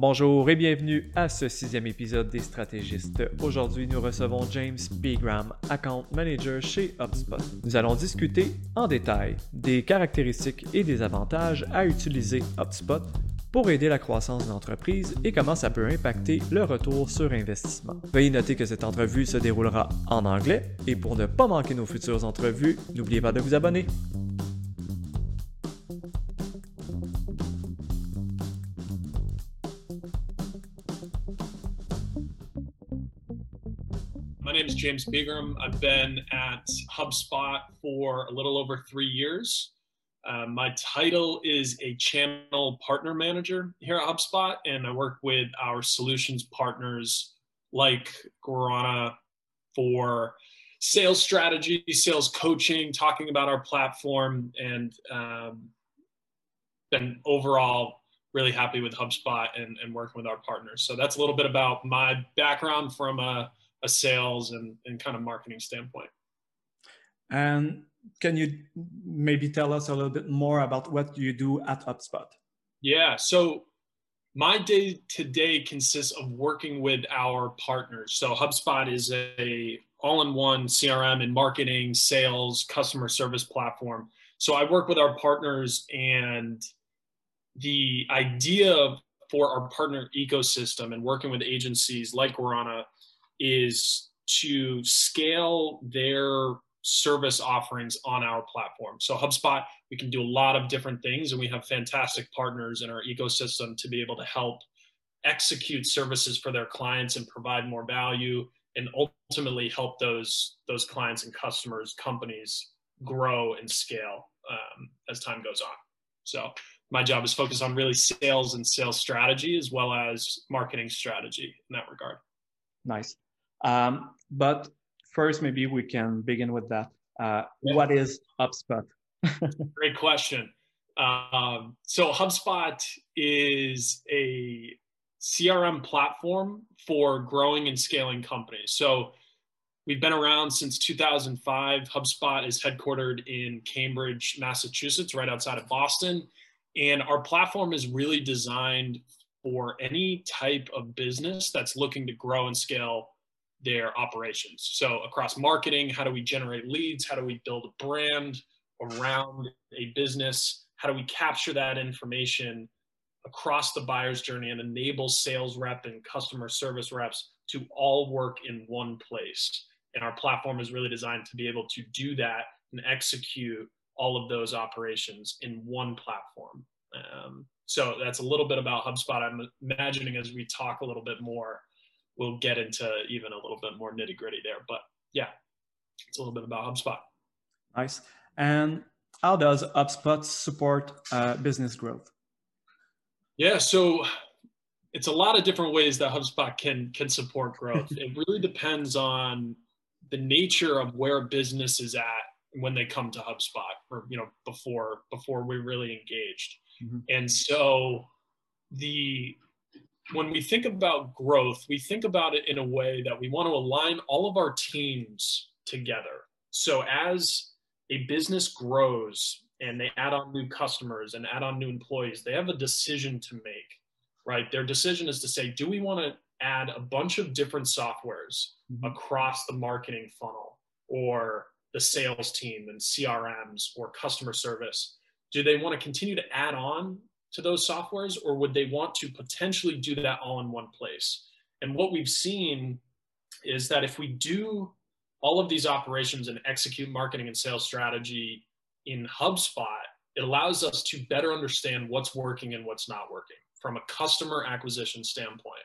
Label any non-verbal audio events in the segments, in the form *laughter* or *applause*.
Bonjour et bienvenue à ce sixième épisode des stratégistes. Aujourd'hui, nous recevons James Pegram, Account Manager chez HubSpot. Nous allons discuter en détail des caractéristiques et des avantages à utiliser HubSpot pour aider la croissance de l'entreprise et comment ça peut impacter le retour sur investissement. Veuillez noter que cette entrevue se déroulera en anglais et pour ne pas manquer nos futures entrevues, n'oubliez pas de vous abonner. James Pegram. I've been at HubSpot for a little over three years. Uh, my title is a channel partner manager here at HubSpot, and I work with our solutions partners like Guarana for sales strategy, sales coaching, talking about our platform, and um, been overall really happy with HubSpot and, and working with our partners. So that's a little bit about my background from a, a sales and, and kind of marketing standpoint. And can you maybe tell us a little bit more about what you do at HubSpot? Yeah. So my day to day consists of working with our partners. So HubSpot is a all-in-one CRM and marketing, sales, customer service platform. So I work with our partners and the idea for our partner ecosystem and working with agencies like Guarana is to scale their service offerings on our platform. So HubSpot, we can do a lot of different things and we have fantastic partners in our ecosystem to be able to help execute services for their clients and provide more value and ultimately help those those clients and customers companies grow and scale um, as time goes on. So my job is focused on really sales and sales strategy as well as marketing strategy in that regard. Nice um, but first, maybe we can begin with that. Uh, yeah. What is HubSpot? *laughs* Great question. Um, so HubSpot is a CRM platform for growing and scaling companies. So we've been around since 2005. HubSpot is headquartered in Cambridge, Massachusetts, right outside of Boston. And our platform is really designed for any type of business that's looking to grow and scale their operations. So across marketing, how do we generate leads? How do we build a brand around a business? How do we capture that information across the buyer's journey and enable sales rep and customer service reps to all work in one place? And our platform is really designed to be able to do that and execute all of those operations in one platform. Um, so that's a little bit about HubSpot. I'm imagining as we talk a little bit more, we'll get into even a little bit more nitty gritty there. But yeah, it's a little bit about HubSpot. Nice. And how does HubSpot support uh, business growth? Yeah, so it's a lot of different ways that HubSpot can can support growth. *laughs* it really depends on the nature of where a business is at when they come to HubSpot, or you know before before we're really engaged. Mm-hmm. And so the when we think about growth, we think about it in a way that we want to align all of our teams together. So as a business grows and they add on new customers and add on new employees, they have a decision to make, right? Their decision is to say, do we want to add a bunch of different softwares mm-hmm. across the marketing funnel or the sales team and CRMs or customer service? Do they want to continue to add on to those softwares, or would they want to potentially do that all in one place? And what we've seen is that if we do all of these operations and execute marketing and sales strategy in HubSpot, it allows us to better understand what's working and what's not working from a customer acquisition standpoint.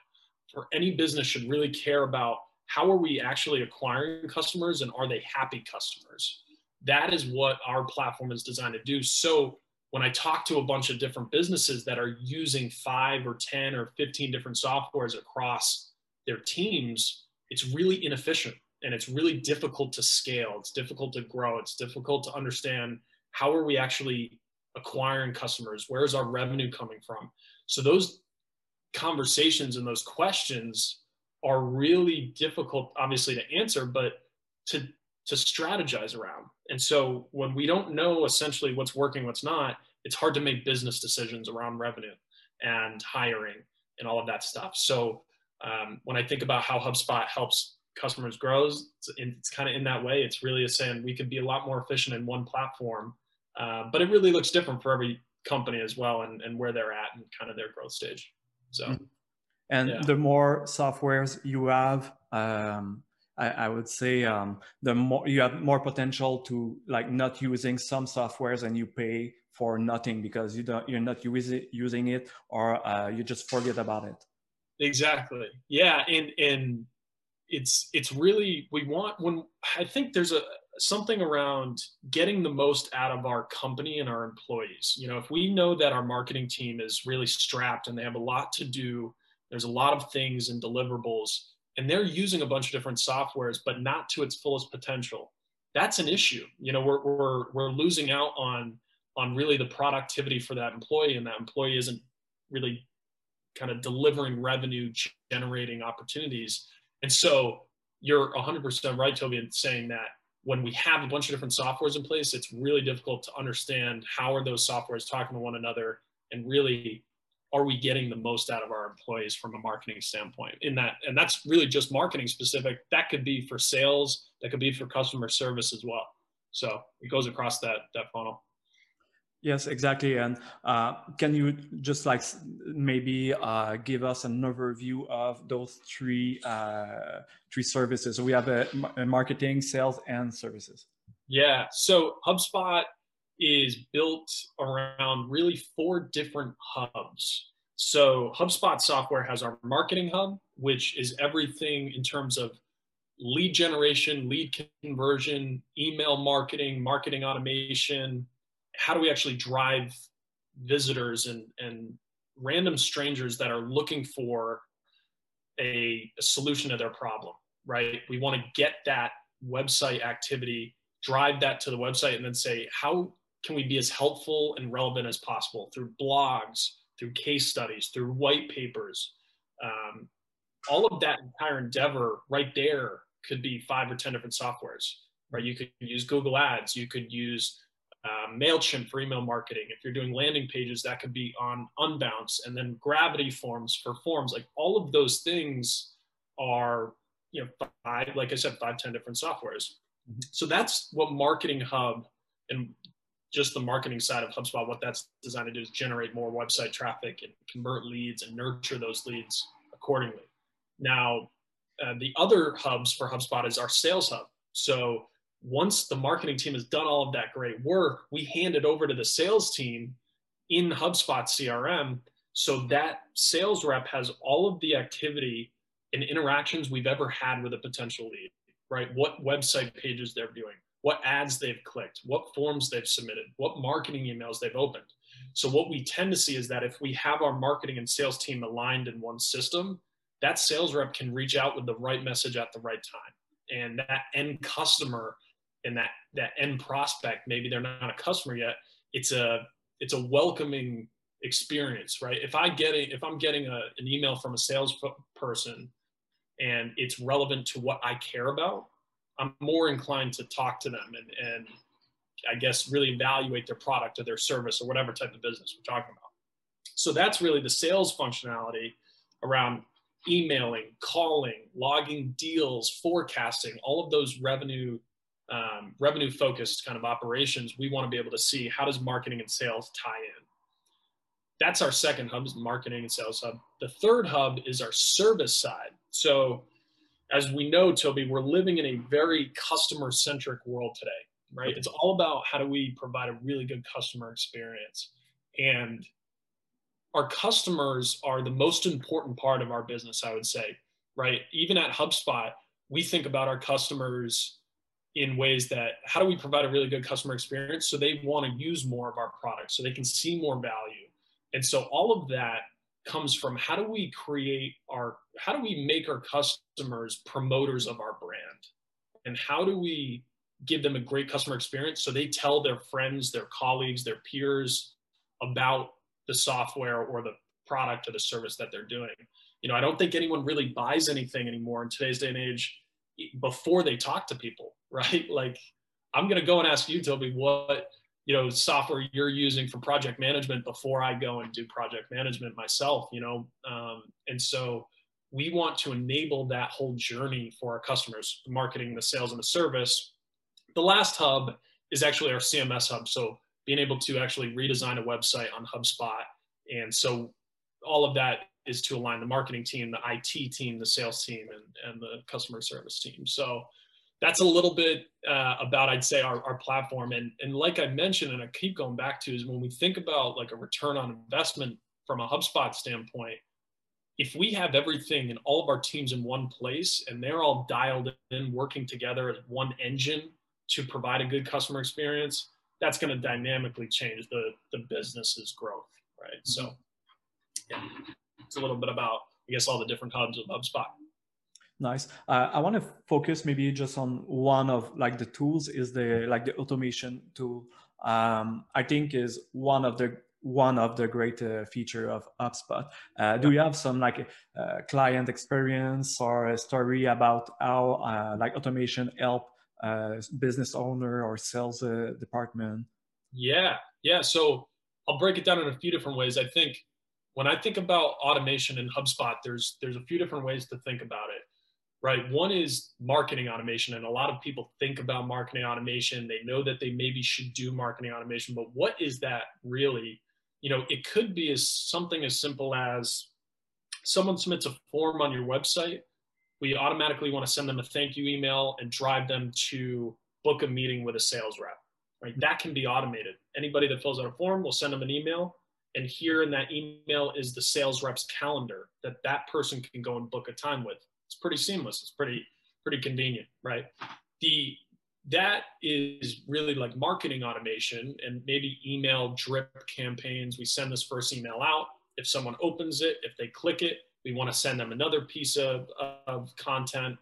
For any business should really care about how are we actually acquiring customers and are they happy customers? That is what our platform is designed to do. So when I talk to a bunch of different businesses that are using five or 10 or 15 different softwares across their teams, it's really inefficient and it's really difficult to scale. It's difficult to grow. It's difficult to understand how are we actually acquiring customers? Where's our revenue coming from? So those conversations and those questions are really difficult, obviously, to answer, but to to strategize around. And so when we don't know essentially what's working, what's not, it's hard to make business decisions around revenue and hiring and all of that stuff. So um, when I think about how HubSpot helps customers grow, it's, it's kind of in that way. It's really a saying we could be a lot more efficient in one platform, uh, but it really looks different for every company as well and, and where they're at and kind of their growth stage. So, mm-hmm. and yeah. the more softwares you have, um, I, I, would say um, the more you have more potential to like not using some softwares and you pay for nothing because you don't you're not using using it or uh, you just forget about it. Exactly. Yeah, and and it's it's really we want when I think there's a something around getting the most out of our company and our employees. You know, if we know that our marketing team is really strapped and they have a lot to do, there's a lot of things and deliverables, and they're using a bunch of different softwares, but not to its fullest potential. That's an issue. You know, we're we're we're losing out on on really the productivity for that employee, and that employee isn't really kind of delivering revenue generating opportunities. And so you're 100% right, Toby, in saying that when we have a bunch of different softwares in place, it's really difficult to understand how are those softwares talking to one another and really are we getting the most out of our employees from a marketing standpoint in that and that's really just marketing specific that could be for sales that could be for customer service as well so it goes across that that funnel Yes, exactly. And uh, can you just like maybe uh, give us an overview of those three uh, three services? So we have a, a, marketing, sales, and services. Yeah. So HubSpot is built around really four different hubs. So HubSpot software has our marketing hub, which is everything in terms of lead generation, lead conversion, email marketing, marketing automation how do we actually drive visitors and, and random strangers that are looking for a, a solution to their problem, right? We want to get that website activity, drive that to the website, and then say, how can we be as helpful and relevant as possible through blogs, through case studies, through white papers? Um, all of that entire endeavor right there could be five or 10 different softwares, right? You could use Google Ads, you could use um, MailChimp for email marketing. If you're doing landing pages, that could be on Unbounce and then Gravity Forms for forms. Like all of those things are, you know, five, like I said, five, 10 different softwares. Mm-hmm. So that's what Marketing Hub and just the marketing side of HubSpot, what that's designed to do is generate more website traffic and convert leads and nurture those leads accordingly. Now, uh, the other hubs for HubSpot is our sales hub. So once the marketing team has done all of that great work, we hand it over to the sales team in HubSpot CRM so that sales rep has all of the activity and interactions we've ever had with a potential lead, right? What website pages they're viewing, what ads they've clicked, what forms they've submitted, what marketing emails they've opened. So, what we tend to see is that if we have our marketing and sales team aligned in one system, that sales rep can reach out with the right message at the right time. And that end customer and that that end prospect maybe they're not a customer yet it's a it's a welcoming experience right if i get a, if i'm getting a, an email from a salesperson and it's relevant to what i care about i'm more inclined to talk to them and and i guess really evaluate their product or their service or whatever type of business we're talking about so that's really the sales functionality around emailing calling logging deals forecasting all of those revenue um, revenue focused kind of operations, we want to be able to see how does marketing and sales tie in. That's our second hub is marketing and sales hub. The third hub is our service side. So as we know, Toby, we're living in a very customer centric world today, right? It's all about how do we provide a really good customer experience. And our customers are the most important part of our business, I would say, right? Even at HubSpot, we think about our customers in ways that how do we provide a really good customer experience so they want to use more of our products so they can see more value and so all of that comes from how do we create our how do we make our customers promoters of our brand and how do we give them a great customer experience so they tell their friends their colleagues their peers about the software or the product or the service that they're doing you know i don't think anyone really buys anything anymore in today's day and age before they talk to people *laughs* right? Like, I'm going to go and ask you, Toby, what you know software you're using for project management before i go and do project management myself you know? Um, and so we want to enable that whole journey for our customers marketing the sales and the service. The last hub is actually our cms hub. So being able to actually redesign a website on hubspot. And so all of that is to align the marketing team the it team the sales team and, and the customer service team. So that's a little bit uh, about i'd say our, our platform. And and like i mentioned and i keep going back to is when we think about like a return on investment from a hubspot standpoint if we have everything and all of our teams in one place and they're all dialed in working together as one engine to provide a good customer experience that's going to dynamically change the the business's growth right? So yeah it's a little bit about i guess all the different hubs of hubspot Nice. Uh, I want to focus maybe just on one of like the tools is the like the automation tool. Um, I think is one of the one of the great uh, feature of HubSpot. Uh, do you have some like uh, client experience or a story about how uh, like automation help uh, business owner or sales uh, department? Yeah, yeah. So I'll break it down in a few different ways. I think when I think about automation in HubSpot, there's there's a few different ways to think about it right? One is marketing automation. And a lot of people think about marketing automation. They know that they maybe should do marketing automation, but what is that really? You know, it could be as something as simple as someone submits a form on your website. We automatically want to send them a thank you email and drive them to book a meeting with a sales rep, right? That can be automated. Anybody that fills out a form, will send them an email. And here in that email is the sales rep's calendar that that person can go and book a time with it's pretty seamless. It's pretty pretty convenient, right? The that is really like marketing automation and maybe email drip campaigns. We send this first email out. If someone opens it, if they click it, we want to send them another piece of, of content.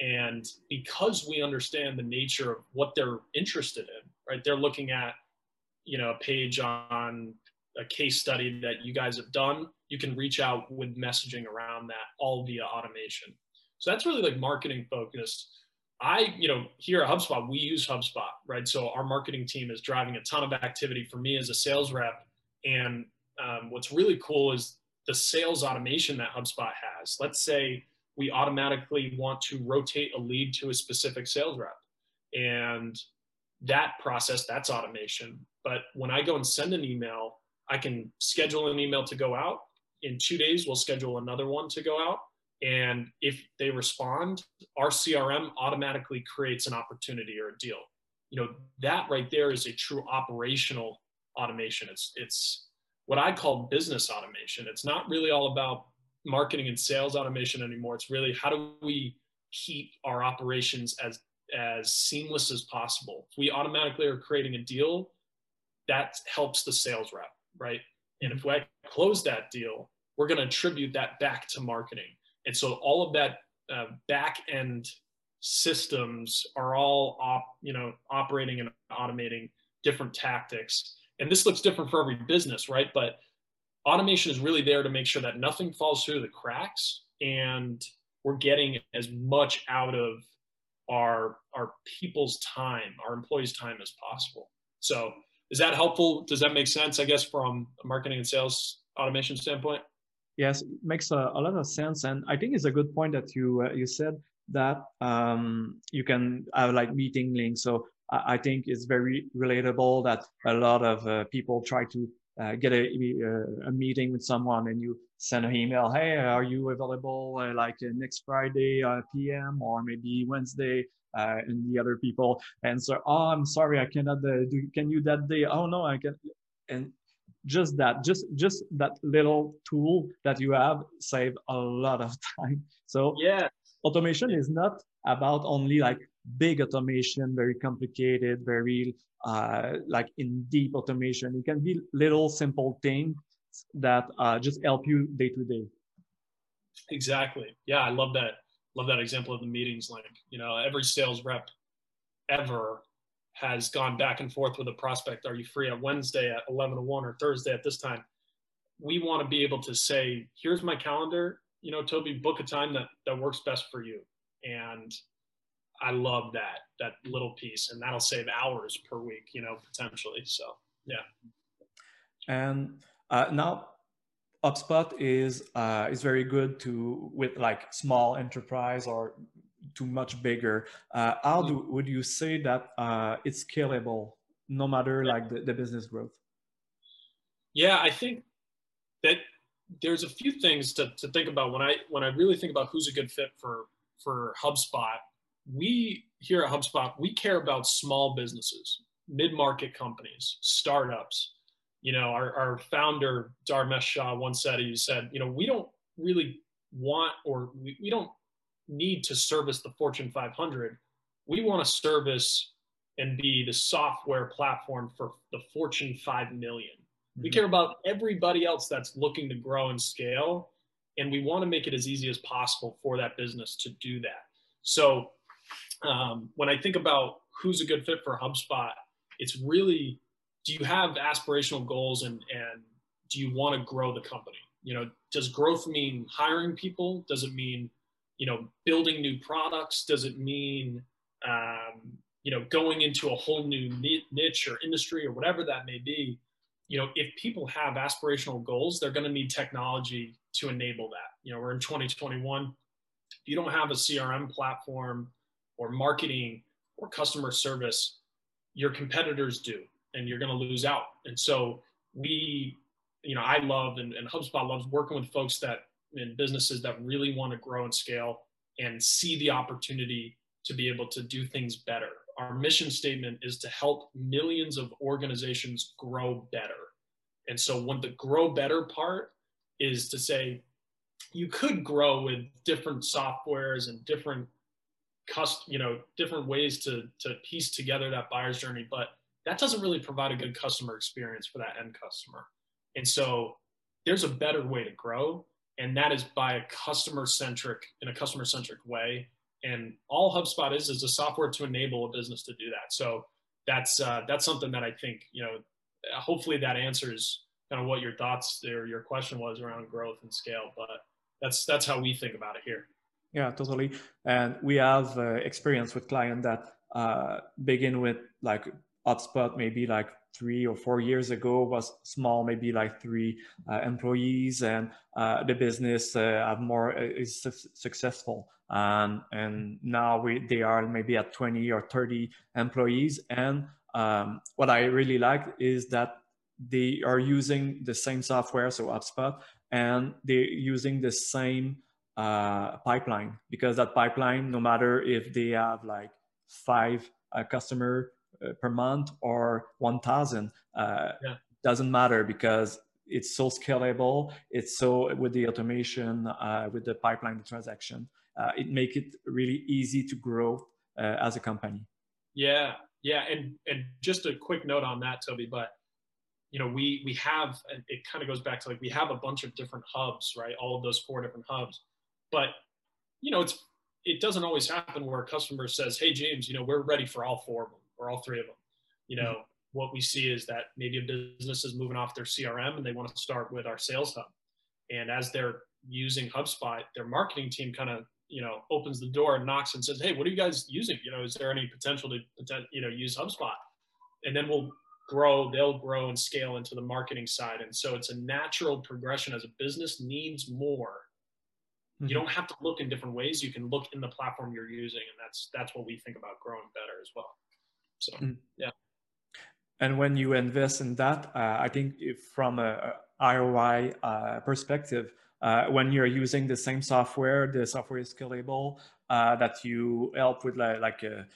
And because we understand the nature of what they're interested in, right? They're looking at, you know, a page on a case study that you guys have done. You can reach out with messaging around that all via automation. So that's really like marketing focused. I, you know, here at HubSpot, we use HubSpot, right? So our marketing team is driving a ton of activity for me as a sales rep. And um, what's really cool is the sales automation that HubSpot has. Let's say we automatically want to rotate a lead to a specific sales rep. And that process, that's automation. But when I go and send an email, I can schedule an email to go out. In two days, we'll schedule another one to go out. And if they respond, our CRM automatically creates an opportunity or a deal. You know, that right there is a true operational automation. It's it's what I call business automation. It's not really all about marketing and sales automation anymore. It's really how do we keep our operations as as seamless as possible. If we automatically are creating a deal, that helps the sales rep, right? And if we close that deal, we're going to attribute that back to marketing. And so all of that uh, back end systems are all op, you know operating and automating different tactics. And this looks different for every business, right? But automation is really there to make sure that nothing falls through the cracks and we're getting as much out of our our people's time, our employees' time as possible. So is that helpful? Does that make sense? I guess from a marketing and sales automation standpoint. Yes, it makes a, a, lot of sense, and I think it's a good point that you uh, you said that um, you can have like meeting links. So I, I, think it's very relatable that a lot of uh, people try to uh, get a, uh, a meeting with someone, and you send an email, "Hey, are you available uh, like uh, next Friday PM or maybe Wednesday?" and the other people answer, "Oh, I'm sorry, I cannot do. Can you that day? Oh no, I can." And just that just just that little tool that you have save a lot of *laughs* time. So yeah automation is not about only like big automation very complicated very uh, like in deep automation. It can be little simple things that uh, just help you day to day. Exactly. Yeah i love that love that example of the meetings link you know every sales rep ever has gone back and forth with a prospect. Are you free on Wednesday at 11 to 1 or Thursday at this time? We want to be able to say, here's my calendar. You know, Toby, book a time that, that works best for you. And I love that that little piece, and that'll save hours per week, you know, potentially. So yeah. And uh, now HubSpot is uh, is very good to with like small enterprise or too much bigger. Uh, how do mm-hmm. would you say that uh, it's scalable no matter like the, the business growth? Yeah, I think that there's a few things to, to think about when I when I really think about who's a good fit for for HubSpot. We here at HubSpot we care about small businesses, mid market companies, startups. You know, our, our founder Dharmesh Shah once said he said, you know, we don't really want or we, we don't need to service the Fortune 500. We want to service and be the software platform for the Fortune 5 million. We mm-hmm. care about everybody else that's looking to grow and scale. And we want to make it as easy as possible for that business to do that. So um, when I think about who's a good fit for HubSpot, it's really do you have aspirational goals and, and do you want to grow the company? You know, does growth mean hiring people? Does it mean, you know, building new products? Does it mean, um, you know, going into a whole new niche or industry or whatever that may be? you know, if people have aspirational goals, they're going to need technology to enable that. You know, we're in 2021. If you don't have a CRM platform or marketing or customer service, your competitors do, and you're going to lose out. And so we, you know, I love and, and HubSpot loves working with folks that in businesses that really want to grow and scale and see the opportunity to be able to do things better. Our mission statement is to help millions of organizations grow better. And so, when the grow better part is to say, you could grow with different softwares and different cust you know different ways to to piece together that buyer's journey but that doesn't really provide a good customer experience for that end customer. And so there's a better way to grow and that is by a customer centric in a customer centric way and all HubSpot is is a software to enable a business to do that. So that's uh, that's something that I think you know. Hopefully that answers kind of what your thoughts or your question was around growth and scale. But that's that's how we think about it here. Yeah, totally. And we have uh, experience with client that uh, begin with like HubSpot, maybe like three or four years ago was small, maybe like three uh, employees, and uh, the business uh, more uh, is su- successful. Um, and now we they are maybe at 20 or 30 employees. And um, what I really like is that they are using the same software, so HubSpot, and they're using the same uh, pipeline because that pipeline, no matter if they have like five uh, customer per month or 1000 uh, yeah. doesn't matter because it's so scalable it's so with the automation uh, with the pipeline the transaction uh, it make it really easy to grow uh, as a company. Yeah. Yeah. And and just a quick note on that toby but you know we we have it kind of goes back to like we have a bunch of different hubs right? All of those four different hubs. But you know it's it doesn't always happen where a customer says hey james you know we're ready for all four of them or all three of them. You know, mm-hmm. what we see is that maybe a business is moving off their CRM and they want to start with our sales hub. And as they're using HubSpot, their marketing team kind of, you know, opens the door and knocks and says, Hey, what are you guys using? You know, is there any potential to, you know, use HubSpot? And then we'll grow, they'll grow and scale into the marketing side. And so it's a natural progression as a business needs more. Mm-hmm. You don't have to look in different ways. You can look in the platform you're using. And that's, that's what we think about growing better as well. So mm. yeah. And when you invest in that, uh, I think from a, a ROI uh, perspective, uh, when you're using the same software, the software is scalable, uh, that you help with like, like a,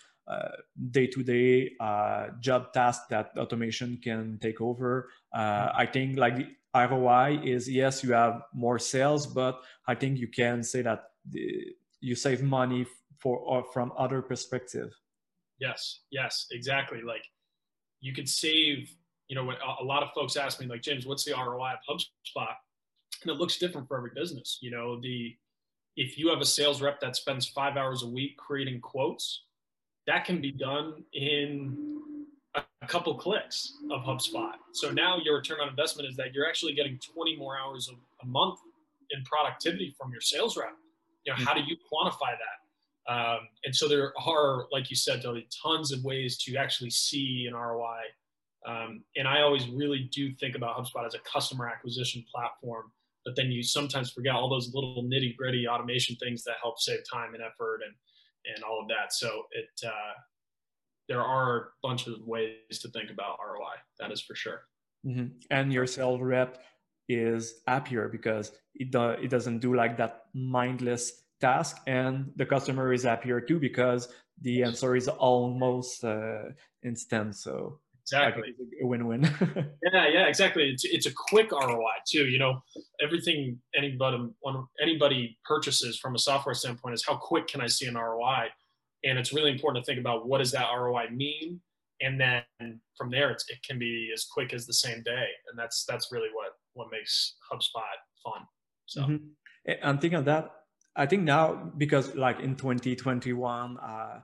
day-to-day uh, job task that automation can take over. Uh, I think like the ROI is yes, you have more sales, but I think you can say that the, you save money for from other perspective. Yes, yes, exactly. Like you could save, you know, what a lot of folks ask me, like, James, what's the ROI of HubSpot? And it looks different for every business. You know, the if you have a sales rep that spends five hours a week creating quotes, that can be done in a couple clicks of HubSpot. So now your return on investment is that you're actually getting 20 more hours a month in productivity from your sales rep. You know, how mm-hmm. do you quantify that? Um, and so there are, like you said, tons of ways to actually see an ROI. Um, and I always really do think about HubSpot as a customer acquisition platform, but then you sometimes forget all those little nitty gritty automation things that help save time and effort and, and all of that. So it, uh, there are a bunch of ways to think about ROI. That is for sure. Mm-hmm. And your sales rep is happier because it, do, it doesn't do like that mindless task and the customer is happier too because the answer is almost uh, instant so exactly. a win-win. *laughs* Yeah yeah exactly. It's, it's a quick roi too you know? Everything anybody anybody purchases from a software standpoint is how quick can i see an roi and it's really important to think about what does that roi mean? And then from there it can be as quick as the same day. And that's that's really what what makes hubspot fun so. Mm-hmm. and think of that I think now because like in 2021, uh,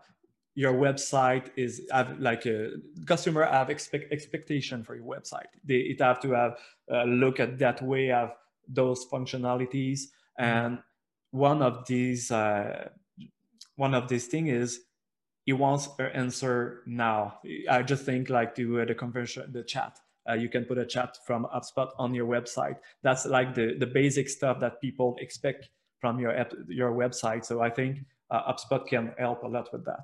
your website is have like a customer have expect expectation for your website. They it have to have uh, look at that way of those functionalities, and one of these uh, one of these thing is he wants an answer now. I just think like to uh, the conversion, the chat. Uh, you can put a chat from HubSpot on your website. That's like the the basic stuff that people expect from your app, your website. So I think uh, HubSpot can help a lot with that.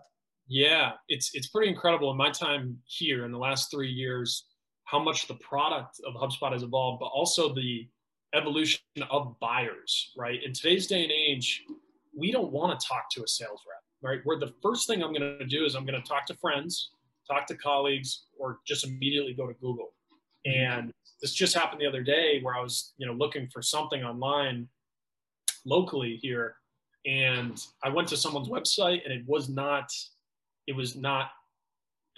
Yeah, it's it's pretty incredible in my time here in the last three years how much the product of HubSpot has evolved, but also the evolution of buyers. Right in today's day and age, we don't want to talk to a sales rep. Right, where the first thing I'm going to do is I'm going to talk to friends, talk to colleagues, or just immediately go to Google. Mm-hmm. And this just happened the other day where I was, you know, looking for something online locally here and i went to someone's website and it was not it was not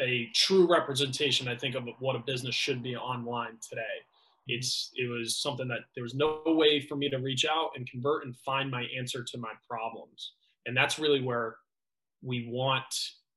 a true representation i think of what a business should be online today. Mm-hmm. It's it was something that there was no way for me to reach out and convert and find my answer to my problems. And that's really where we want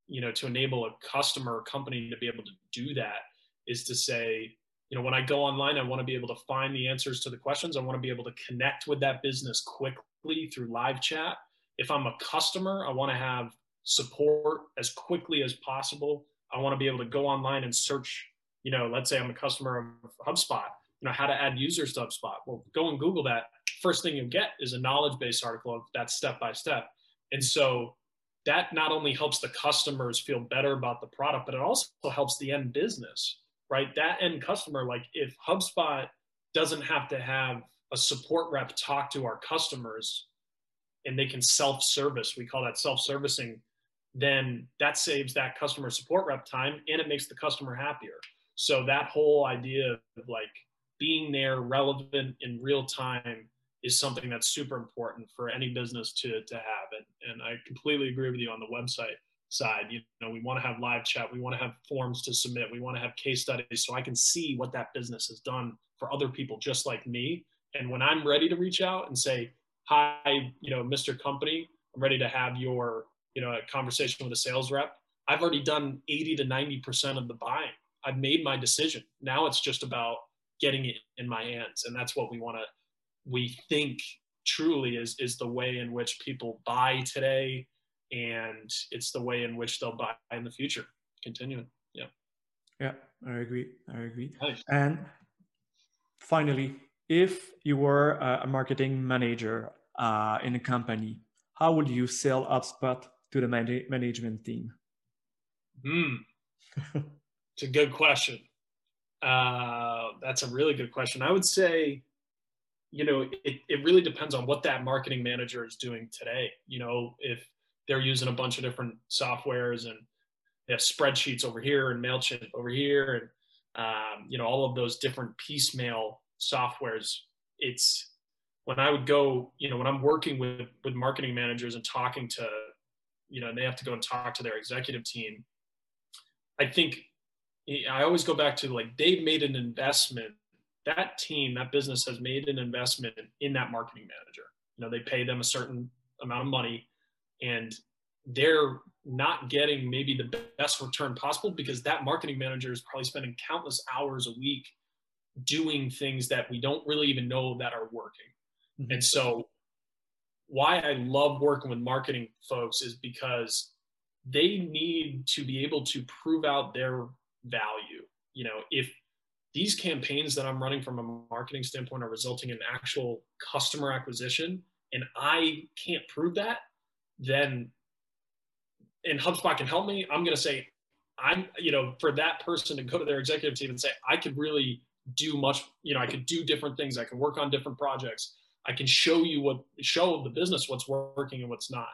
you know to enable a customer or company to be able to do that is to say you know when i go online i want to be able to find the answers to the questions. I want to be able to connect with that business quickly through live chat. If i'm a customer i want to have support as quickly as possible. I want to be able to go online and search you know let's say i'm a customer of hubspot you know how to add users to hubspot. Well go and google that. First thing you get is a knowledge base article of that step by step. And so that not only helps the customers feel better about the product but it also helps the end business right? That end customer, like if HubSpot doesn't have to have a support rep talk to our customers and they can self service, we call that self servicing, then that saves that customer support rep time and it makes the customer happier. So that whole idea of like being there relevant in real time is something that's super important for any business to, to have. And, and I completely agree with you on the website side. You know, we want to have live chat, we want to have forms to submit, we want to have case studies so I can see what that business has done for other people just like me. And when I'm ready to reach out and say, "Hi, you know, Mr. Company, I'm ready to have your, you know, a conversation with a sales rep." I've already done 80 to 90% of the buying. I've made my decision. Now it's just about getting it in my hands, and that's what we want to. We think truly is is the way in which people buy today and it's the way in which they'll buy in the future. Continuing, yeah. Yeah, I agree. I agree. Nice. And finally, if you were a marketing manager uh, in a company, how would you sell HubSpot to the man- management team? Hmm. *laughs* it's a good question. Uh, that's a really good question. I would say, you know, it, it really depends on what that marketing manager is doing today. You know, if they're using a bunch of different softwares and they have spreadsheets over here and MailChimp over here and um, you know all of those different piecemeal softwares. It's when I would go, you know, when I'm working with with marketing managers and talking to, you know, and they have to go and talk to their executive team. I think I always go back to like they've made an investment. That team, that business has made an investment in that marketing manager. You know, they pay them a certain amount of money and they're not getting maybe the best return possible because that marketing manager is probably spending countless hours a week doing things that we don't really even know that are working. Mm-hmm. And so why I love working with marketing folks is because they need to be able to prove out their value. You know, if these campaigns that I'm running from a marketing standpoint are resulting in actual customer acquisition and I can't prove that, then and HubSpot can help me, I'm going to say, I'm, you know, for that person to go to their executive team and say, I could really do much, you know, I could do different things. I can work on different projects. I can show you what, show the business what's working and what's not.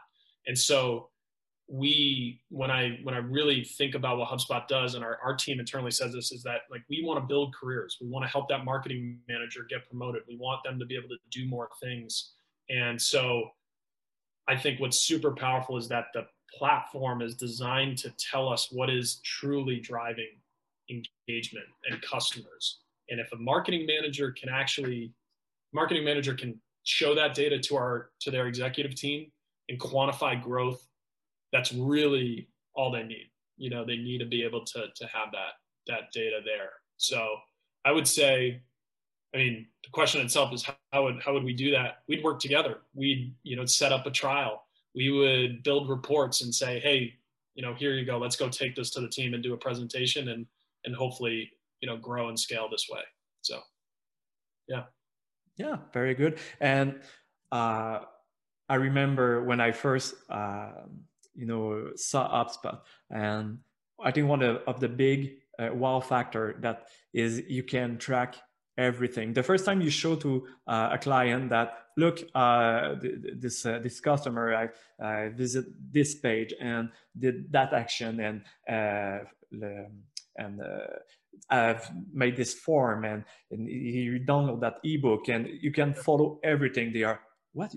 And so we, when I, when I really think about what HubSpot does and our, our team internally says this is that like, we want to build careers. We want to help that marketing manager get promoted. We want them to be able to do more things. And so I think what's super powerful is that the platform is designed to tell us what is truly driving engagement and customers. And if a marketing manager can actually, marketing manager can show that data to our to their executive team and quantify growth, that's really all they need. You know, they need to be able to to have that that data there. So I would say, I mean, the question itself is how would how would we do that? We'd work together. We'd you know set up a trial we would build reports and say, hey, you know, here you go. Let's go take this to the team and do a presentation and and hopefully, you know, grow and scale this way. So, yeah. Yeah, very good. And uh, I remember when I first, uh, you know, saw HubSpot, and I think one of, of the big uh, wow factor that is you can track everything. The first time you show to uh, a client that look, uh, this uh, this customer I visit this page and did that action and uh, and uh, I've made this form and, and you download that ebook and you can follow everything they are what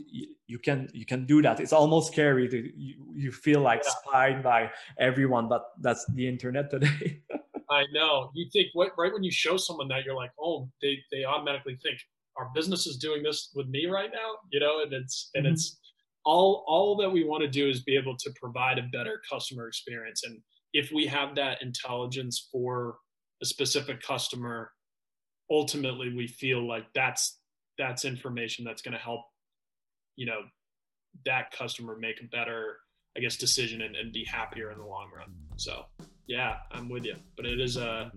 you can you can do that it's almost scary to you, you feel like yeah. spied by everyone but that's the internet today *laughs* I know. You think what right when you show someone that you're like, oh, they they automatically think our business is doing this with me right now, you know, and it's and mm-hmm. it's all all that we want to do is be able to provide a better customer experience. And if we have that intelligence for a specific customer, ultimately we feel like that's that's information that's going to help, you know, that customer make a better, I guess, decision and, and be happier in the long run. So yeah, I'm with you. But it is a,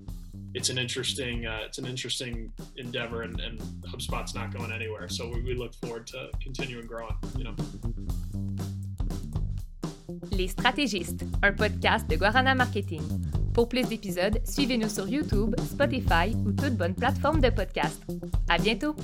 it's an interesting, uh, it's an interesting endeavor, and, and HubSpot's not going anywhere. So we, we look forward to continuing growing. You know. Les Stratégistes, un podcast de Guarana Marketing. Pour plus d'épisodes, suivez-nous sur YouTube, Spotify ou toute bonne plateforme de podcast. À bientôt!